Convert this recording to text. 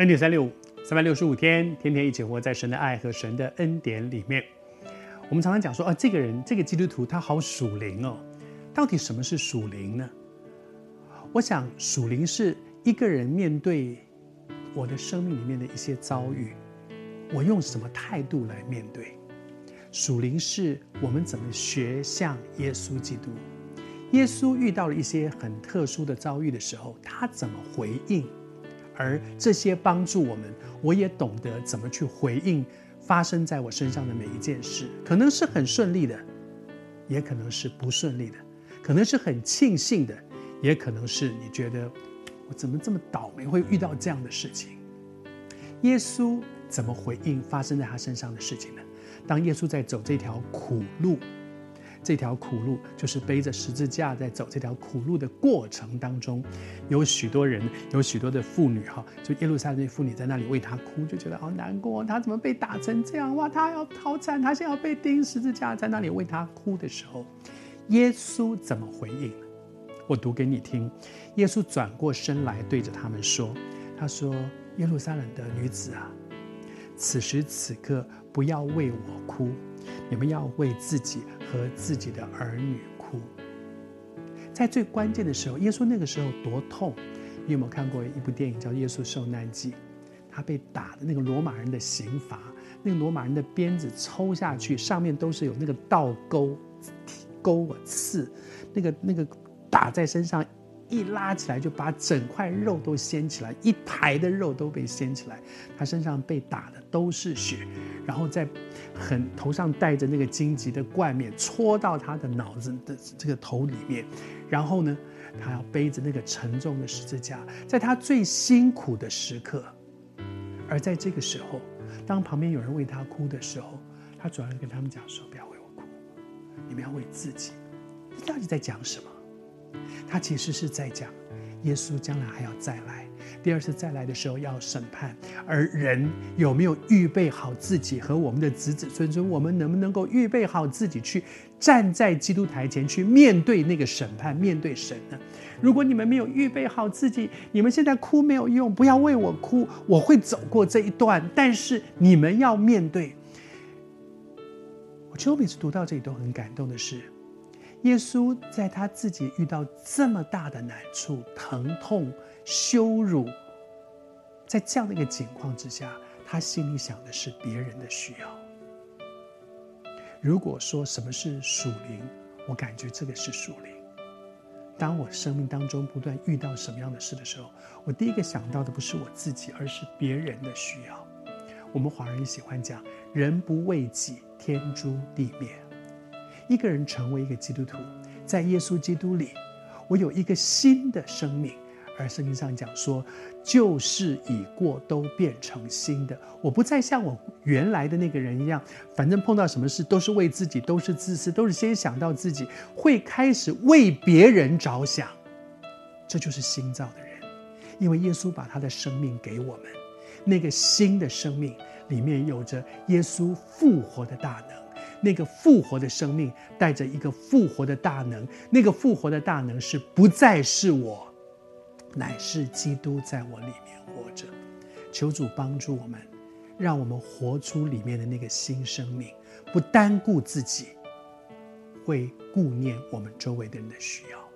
恩典三六五，三百六十五天，天天一起活在神的爱和神的恩典里面。我们常常讲说，啊，这个人，这个基督徒，他好属灵哦。到底什么是属灵呢？我想，属灵是一个人面对我的生命里面的一些遭遇，我用什么态度来面对？属灵是我们怎么学像耶稣基督。耶稣遇到了一些很特殊的遭遇的时候，他怎么回应？而这些帮助我们，我也懂得怎么去回应发生在我身上的每一件事。可能是很顺利的，也可能是不顺利的；可能是很庆幸的，也可能是你觉得我怎么这么倒霉，会遇到这样的事情。耶稣怎么回应发生在他身上的事情呢？当耶稣在走这条苦路。这条苦路就是背着十字架在走这条苦路的过程当中，有许多人，有许多的妇女哈，就耶路撒冷的妇女在那里为他哭，就觉得好难过，他怎么被打成这样？哇，他要好惨，他现在要被钉十字架，在那里为他哭的时候，耶稣怎么回应？我读给你听。耶稣转过身来对着他们说：“他说，耶路撒冷的女子啊，此时此刻不要为我哭。”你们要为自己和自己的儿女哭，在最关键的时候，耶稣那个时候多痛。你有没有看过一部电影叫《耶稣受难记》？他被打的那个罗马人的刑罚，那个罗马人的鞭子抽下去，上面都是有那个倒钩、钩啊刺，那个那个打在身上。一拉起来就把整块肉都掀起来，一排的肉都被掀起来。他身上被打的都是血，然后在很头上戴着那个荆棘的冠冕，戳到他的脑子的这个头里面。然后呢，他要背着那个沉重的十字架，在他最辛苦的时刻。而在这个时候，当旁边有人为他哭的时候，他主要跟他们讲说：“不要为我哭，你们要为自己。”你到底在讲什么？他其实是在讲，耶稣将来还要再来，第二次再来的时候要审判，而人有没有预备好自己和我们的子子孙孙，我们能不能够预备好自己去站在基督台前去面对那个审判，面对神呢？如果你们没有预备好自己，你们现在哭没有用，不要为我哭，我会走过这一段，但是你们要面对。我其实我每次读到这里都很感动的是。耶稣在他自己遇到这么大的难处、疼痛、羞辱，在这样的一个情况之下，他心里想的是别人的需要。如果说什么是属灵，我感觉这个是属灵。当我生命当中不断遇到什么样的事的时候，我第一个想到的不是我自己，而是别人的需要。我们华人喜欢讲“人不为己，天诛地灭”。一个人成为一个基督徒，在耶稣基督里，我有一个新的生命。而圣经上讲说，旧事已过，都变成新的。我不再像我原来的那个人一样，反正碰到什么事都是为自己，都是自私，都是先想到自己，会开始为别人着想。这就是新造的人，因为耶稣把他的生命给我们，那个新的生命里面有着耶稣复活的大能。那个复活的生命带着一个复活的大能，那个复活的大能是不再是我，乃是基督在我里面活着。求主帮助我们，让我们活出里面的那个新生命，不单顾自己，会顾念我们周围的人的需要。